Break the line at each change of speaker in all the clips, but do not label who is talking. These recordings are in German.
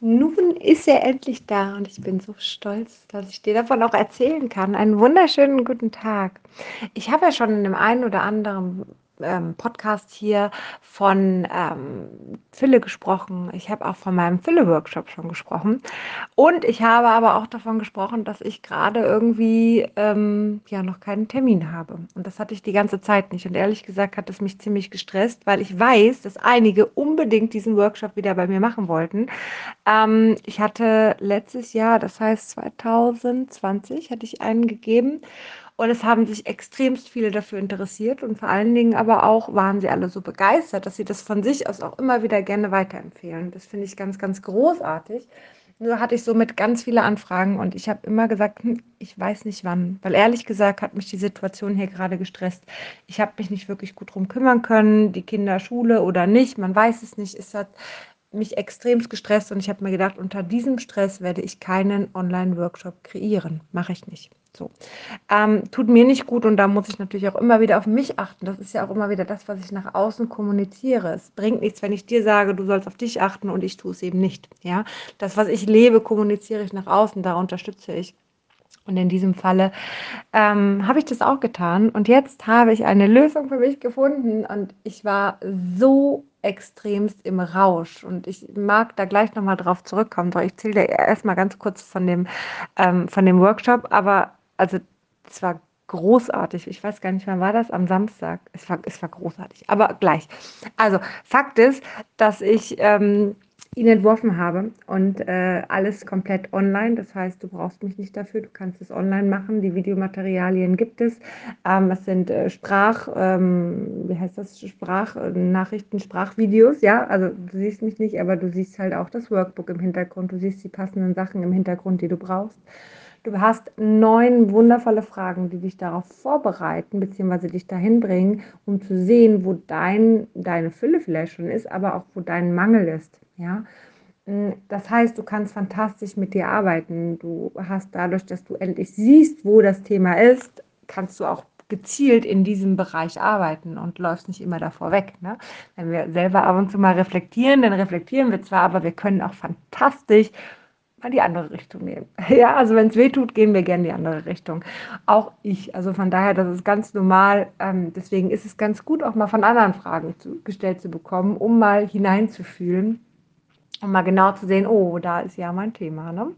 Nun ist er endlich da und ich bin so stolz, dass ich dir davon auch erzählen kann. Einen wunderschönen guten Tag. Ich habe ja schon in dem einen oder anderen ähm, Podcast hier von ähm, Fülle gesprochen. Ich habe auch von meinem Fülle-Workshop schon gesprochen. Und ich habe aber auch davon gesprochen, dass ich gerade irgendwie ähm, ja noch keinen Termin habe. Und das hatte ich die ganze Zeit nicht. Und ehrlich gesagt hat es mich ziemlich gestresst, weil ich weiß, dass einige unbedingt diesen Workshop wieder bei mir machen wollten. Ähm, ich hatte letztes Jahr, das heißt 2020, hatte ich einen gegeben. Und es haben sich extremst viele dafür interessiert und vor allen Dingen aber auch waren sie alle so begeistert, dass sie das von sich aus auch immer wieder gerne weiterempfehlen. Das finde ich ganz, ganz großartig. Nur hatte ich somit ganz viele Anfragen und ich habe immer gesagt, hm, ich weiß nicht wann, weil ehrlich gesagt hat mich die Situation hier gerade gestresst. Ich habe mich nicht wirklich gut drum kümmern können, die Kinder Schule oder nicht, man weiß es nicht. Es hat mich extremst gestresst und ich habe mir gedacht, unter diesem Stress werde ich keinen Online-Workshop kreieren. Mache ich nicht. So. Ähm, tut mir nicht gut und da muss ich natürlich auch immer wieder auf mich achten. Das ist ja auch immer wieder das, was ich nach außen kommuniziere. Es bringt nichts, wenn ich dir sage, du sollst auf dich achten und ich tue es eben nicht. Ja? Das, was ich lebe, kommuniziere ich nach außen, da unterstütze ich. Und in diesem Falle ähm, habe ich das auch getan. Und jetzt habe ich eine Lösung für mich gefunden. Und ich war so extremst im Rausch. Und ich mag da gleich nochmal drauf zurückkommen. So, ich zähle dir erstmal ganz kurz von dem, ähm, von dem Workshop. Aber also es war großartig. Ich weiß gar nicht, wann war das? Am Samstag. Es war, es war großartig. Aber gleich. Also, Fakt ist, dass ich ähm, ihn entworfen habe und äh, alles komplett online. Das heißt, du brauchst mich nicht dafür, du kannst es online machen. Die Videomaterialien gibt es. Ähm, es sind äh, Sprach, ähm, wie heißt das? Sprachnachrichten, Sprachvideos, ja. Also du siehst mich nicht, aber du siehst halt auch das Workbook im Hintergrund. Du siehst die passenden Sachen im Hintergrund, die du brauchst. Du hast neun wundervolle Fragen, die dich darauf vorbereiten, beziehungsweise dich dahin bringen, um zu sehen, wo dein, deine Fülle vielleicht schon ist, aber auch wo dein Mangel ist. Ja? Mm, das heißt, du kannst fantastisch mit dir arbeiten. Du hast dadurch, dass du endlich siehst, wo das Thema ist, kannst du auch gezielt in diesem Bereich arbeiten und läufst nicht immer davor weg. Ne? Wenn wir selber ab und zu mal reflektieren, dann reflektieren wir zwar, aber wir können auch fantastisch mal die andere Richtung nehmen. Ja, also wenn es weh tut, gehen wir gerne die andere Richtung. Auch ich. Also von daher, das ist ganz normal. Ähm, deswegen ist es ganz gut, auch mal von anderen Fragen zu, gestellt zu bekommen, um mal hineinzufühlen, um mal genau zu sehen, oh, da ist ja mein Thema. Ne?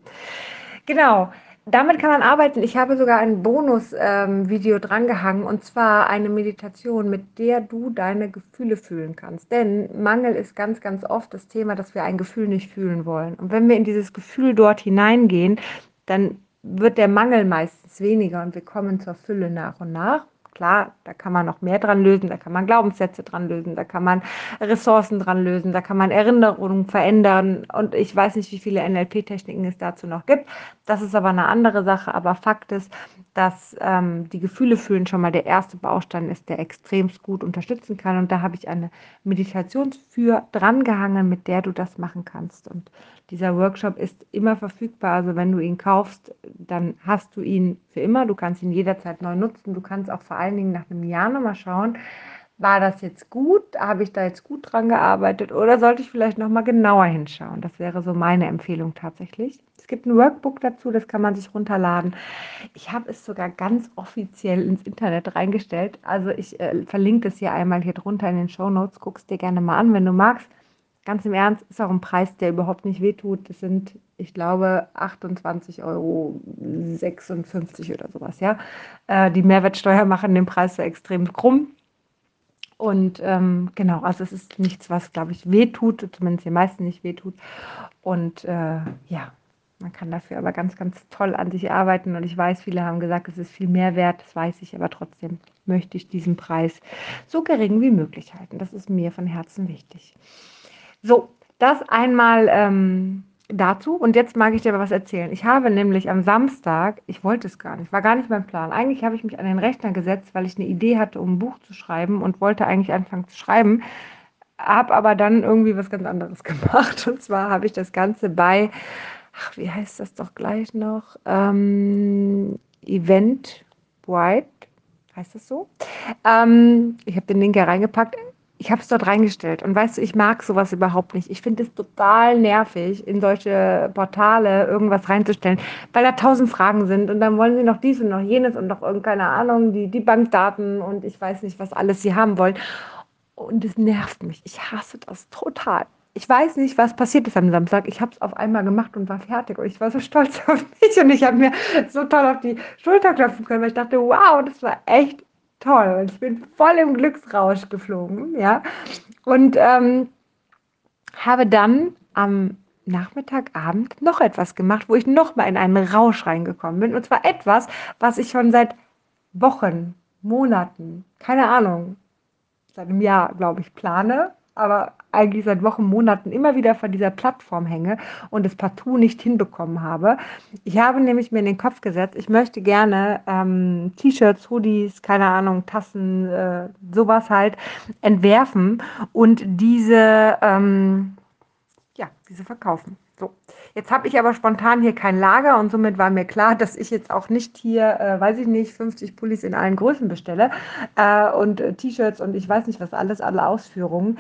Genau damit kann man arbeiten. Ich habe sogar ein Bonus-Video ähm, drangehangen und zwar eine Meditation, mit der du deine Gefühle fühlen kannst. Denn Mangel ist ganz, ganz oft das Thema, dass wir ein Gefühl nicht fühlen wollen. Und wenn wir in dieses Gefühl dort hineingehen, dann wird der Mangel meistens weniger und wir kommen zur Fülle nach und nach. Klar, da kann man noch mehr dran lösen, da kann man Glaubenssätze dran lösen, da kann man Ressourcen dran lösen, da kann man Erinnerungen verändern und ich weiß nicht, wie viele NLP-Techniken es dazu noch gibt. Das ist aber eine andere Sache, aber Fakt ist, dass ähm, die Gefühle fühlen schon mal der erste Baustein ist, der extremst gut unterstützen kann und da habe ich eine Meditation für drangehangen, mit der du das machen kannst und dieser Workshop ist immer verfügbar. Also wenn du ihn kaufst, dann hast du ihn für immer. Du kannst ihn jederzeit neu nutzen. Du kannst auch vor allen Dingen nach einem Jahr nochmal schauen, war das jetzt gut? Habe ich da jetzt gut dran gearbeitet? Oder sollte ich vielleicht nochmal genauer hinschauen? Das wäre so meine Empfehlung tatsächlich. Es gibt ein Workbook dazu, das kann man sich runterladen. Ich habe es sogar ganz offiziell ins Internet reingestellt. Also ich äh, verlinke es hier einmal hier drunter in den Show Notes. Guck es dir gerne mal an, wenn du magst ganz im Ernst, ist auch ein Preis, der überhaupt nicht wehtut. Das sind, ich glaube, 28,56 Euro oder sowas, ja. Äh, die Mehrwertsteuer machen den Preis so extrem krumm. Und ähm, genau, also es ist nichts, was, glaube ich, wehtut, zumindest den meisten nicht wehtut. Und äh, ja, man kann dafür aber ganz, ganz toll an sich arbeiten. Und ich weiß, viele haben gesagt, es ist viel mehr wert, das weiß ich, aber trotzdem möchte ich diesen Preis so gering wie möglich halten. Das ist mir von Herzen wichtig. So, das einmal ähm, dazu. Und jetzt mag ich dir aber was erzählen. Ich habe nämlich am Samstag, ich wollte es gar nicht, war gar nicht mein Plan. Eigentlich habe ich mich an den Rechner gesetzt, weil ich eine Idee hatte, um ein Buch zu schreiben und wollte eigentlich anfangen zu schreiben. Habe aber dann irgendwie was ganz anderes gemacht. Und zwar habe ich das Ganze bei, ach, wie heißt das doch gleich noch? Ähm, Event White, heißt das so? Ähm, ich habe den Link ja reingepackt ich habe es dort reingestellt. Und weißt du, ich mag sowas überhaupt nicht. Ich finde es total nervig, in solche Portale irgendwas reinzustellen, weil da tausend Fragen sind und dann wollen sie noch dies und noch jenes und noch irgendeine Ahnung, die, die Bankdaten und ich weiß nicht, was alles sie haben wollen. Und es nervt mich. Ich hasse das total. Ich weiß nicht, was passiert ist am Samstag. Ich habe es auf einmal gemacht und war fertig. Und ich war so stolz auf mich und ich habe mir so toll auf die Schulter klopfen können, weil ich dachte, wow, das war echt toll. Und ich bin voll im Glücksrausch geflogen, ja. Und ähm, habe dann am Nachmittagabend noch etwas gemacht, wo ich noch mal in einen Rausch reingekommen bin. Und zwar etwas, was ich schon seit Wochen, Monaten, keine Ahnung, seit einem Jahr, glaube ich, plane aber eigentlich seit Wochen, Monaten immer wieder vor dieser Plattform hänge und es partout nicht hinbekommen habe. Ich habe nämlich mir in den Kopf gesetzt, ich möchte gerne ähm, T-Shirts, Hoodies, keine Ahnung, Tassen, äh, sowas halt entwerfen und diese, ähm, ja, diese verkaufen. Jetzt habe ich aber spontan hier kein Lager und somit war mir klar, dass ich jetzt auch nicht hier, äh, weiß ich nicht, 50 Pullis in allen Größen bestelle äh, und äh, T-Shirts und ich weiß nicht was alles, alle Ausführungen.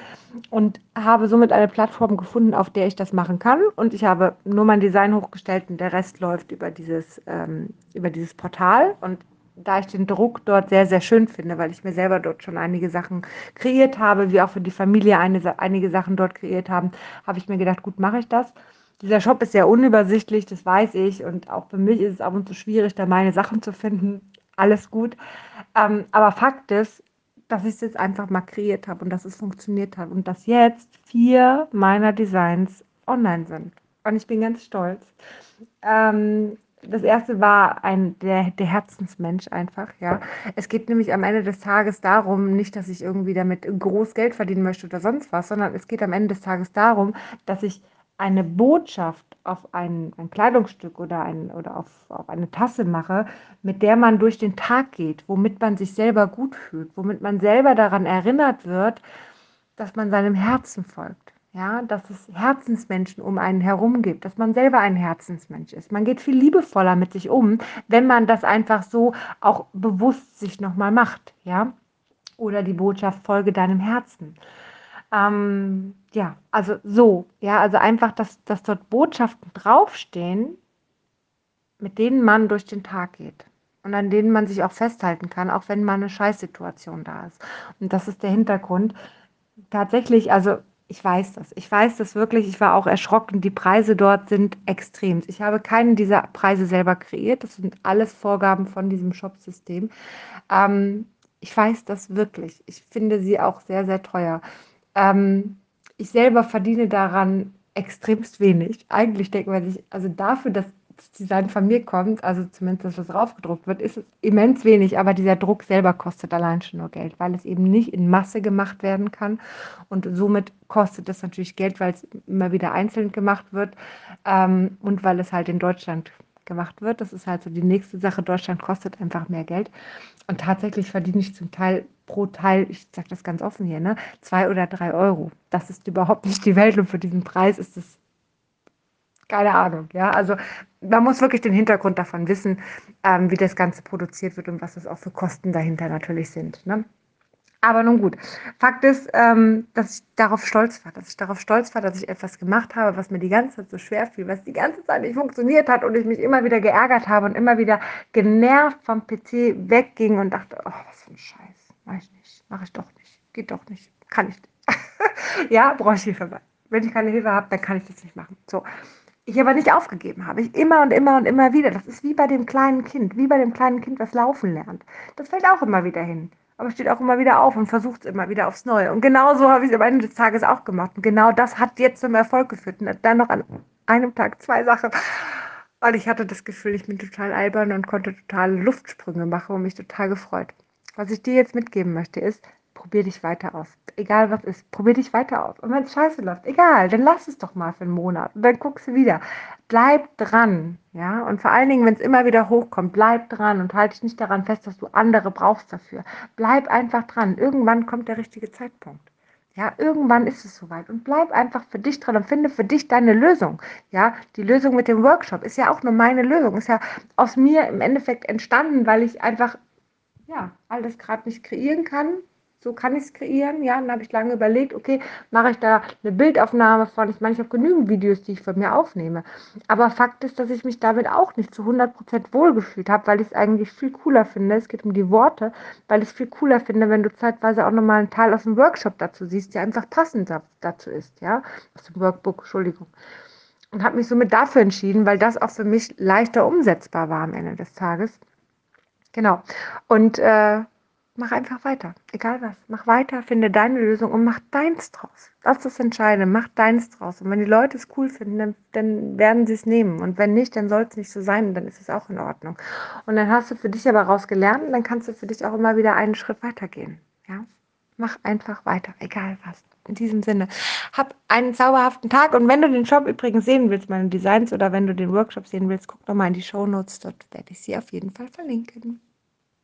Und habe somit eine Plattform gefunden, auf der ich das machen kann. Und ich habe nur mein Design hochgestellt und der Rest läuft über dieses, ähm, über dieses Portal. Und da ich den Druck dort sehr, sehr schön finde, weil ich mir selber dort schon einige Sachen kreiert habe, wie auch für die Familie eine, einige Sachen dort kreiert haben, habe ich mir gedacht, gut, mache ich das. Dieser Shop ist sehr unübersichtlich, das weiß ich. Und auch für mich ist es ab und zu schwierig, da meine Sachen zu finden. Alles gut. Ähm, aber Fakt ist, dass ich es jetzt einfach mal kreiert habe und dass es funktioniert hat und dass jetzt vier meiner Designs online sind. Und ich bin ganz stolz. Ähm, das erste war ein, der, der Herzensmensch einfach, ja. Es geht nämlich am Ende des Tages darum, nicht, dass ich irgendwie damit groß Geld verdienen möchte oder sonst was, sondern es geht am Ende des Tages darum, dass ich eine Botschaft auf ein, ein Kleidungsstück oder, ein, oder auf, auf eine Tasse mache, mit der man durch den Tag geht, womit man sich selber gut fühlt, womit man selber daran erinnert wird, dass man seinem Herzen folgt. Ja, dass es Herzensmenschen um einen herum gibt, dass man selber ein Herzensmensch ist. Man geht viel liebevoller mit sich um, wenn man das einfach so auch bewusst sich nochmal macht. Ja, oder die Botschaft folge deinem Herzen. Ähm, ja, also so, ja, also einfach, dass, dass dort Botschaften draufstehen, mit denen man durch den Tag geht und an denen man sich auch festhalten kann, auch wenn mal eine Scheißsituation da ist. Und das ist der Hintergrund. Tatsächlich, also ich weiß das. Ich weiß das wirklich. Ich war auch erschrocken. Die Preise dort sind extrem. Ich habe keinen dieser Preise selber kreiert. Das sind alles Vorgaben von diesem Shop-System. Ähm, ich weiß das wirklich. Ich finde sie auch sehr, sehr teuer. Ähm, ich selber verdiene daran extremst wenig. Eigentlich denkt man sich, also dafür, dass das Design von mir kommt, also zumindest, dass das draufgedruckt wird, ist es immens wenig, aber dieser Druck selber kostet allein schon nur Geld, weil es eben nicht in Masse gemacht werden kann und somit kostet es natürlich Geld, weil es immer wieder einzeln gemacht wird ähm, und weil es halt in Deutschland gemacht wird. Das ist halt so die nächste Sache. Deutschland kostet einfach mehr Geld. Und tatsächlich verdiene ich zum Teil pro Teil, ich sage das ganz offen hier, ne, zwei oder drei Euro. Das ist überhaupt nicht die Welt und für diesen Preis ist es keine Ahnung. Ja, also man muss wirklich den Hintergrund davon wissen, ähm, wie das Ganze produziert wird und was es auch für Kosten dahinter natürlich sind. Ne? Aber nun gut. Fakt ist, ähm, dass ich darauf stolz war, dass ich darauf stolz war, dass ich etwas gemacht habe, was mir die ganze Zeit so schwer fiel, was die ganze Zeit nicht funktioniert hat und ich mich immer wieder geärgert habe und immer wieder genervt vom PC wegging und dachte, oh, was für ein Scheiß, mach ich nicht, mach ich doch nicht, geht doch nicht, kann ich nicht. ja, brauche ich Hilfe bei. Wenn ich keine Hilfe habe, dann kann ich das nicht machen. So. Ich aber nicht aufgegeben habe. Ich immer und immer und immer wieder. Das ist wie bei dem kleinen Kind, wie bei dem kleinen Kind, was laufen lernt. Das fällt auch immer wieder hin aber steht auch immer wieder auf und versucht es immer wieder aufs Neue. Und genau so habe ich es am Ende des Tages auch gemacht. Und genau das hat jetzt zum Erfolg geführt. Und dann noch an einem Tag zwei Sachen. Und ich hatte das Gefühl, ich bin total albern und konnte totale Luftsprünge machen und mich total gefreut. Was ich dir jetzt mitgeben möchte, ist, probier dich weiter aus. Egal was ist, probier dich weiter aus. Und wenn es scheiße läuft, egal, dann lass es doch mal für einen Monat und dann guckst du wieder. Bleib dran, ja. Und vor allen Dingen, wenn es immer wieder hochkommt, bleib dran und halte dich nicht daran fest, dass du andere brauchst dafür. Bleib einfach dran. Irgendwann kommt der richtige Zeitpunkt. Ja, irgendwann ist es soweit und bleib einfach für dich dran und finde für dich deine Lösung. Ja, die Lösung mit dem Workshop ist ja auch nur meine Lösung, ist ja aus mir im Endeffekt entstanden, weil ich einfach ja alles gerade nicht kreieren kann, so kann ich es kreieren. Ja, dann habe ich lange überlegt, okay, mache ich da eine Bildaufnahme von. Ich meine, ich habe genügend Videos, die ich von mir aufnehme. Aber Fakt ist, dass ich mich damit auch nicht zu 100% wohlgefühlt habe, weil ich es eigentlich viel cooler finde. Es geht um die Worte, weil ich es viel cooler finde, wenn du zeitweise auch nochmal einen Teil aus dem Workshop dazu siehst, der einfach passend dazu ist. Ja, aus dem Workbook, Entschuldigung. Und habe mich somit dafür entschieden, weil das auch für mich leichter umsetzbar war am Ende des Tages. Genau. Und äh, mach einfach weiter. Egal was. Mach weiter, finde deine Lösung und mach deins draus. Das ist das Entscheidende. Mach deins draus. Und wenn die Leute es cool finden, dann, dann werden sie es nehmen. Und wenn nicht, dann soll es nicht so sein. Dann ist es auch in Ordnung. Und dann hast du für dich aber raus gelernt und dann kannst du für dich auch immer wieder einen Schritt weitergehen. Ja? Mach einfach weiter. Egal was. In diesem Sinne, hab einen zauberhaften Tag und wenn du den Shop übrigens sehen willst, meine Designs oder wenn du den Workshop sehen willst, guck doch mal in die Show Notes, dort werde ich sie auf jeden Fall verlinken.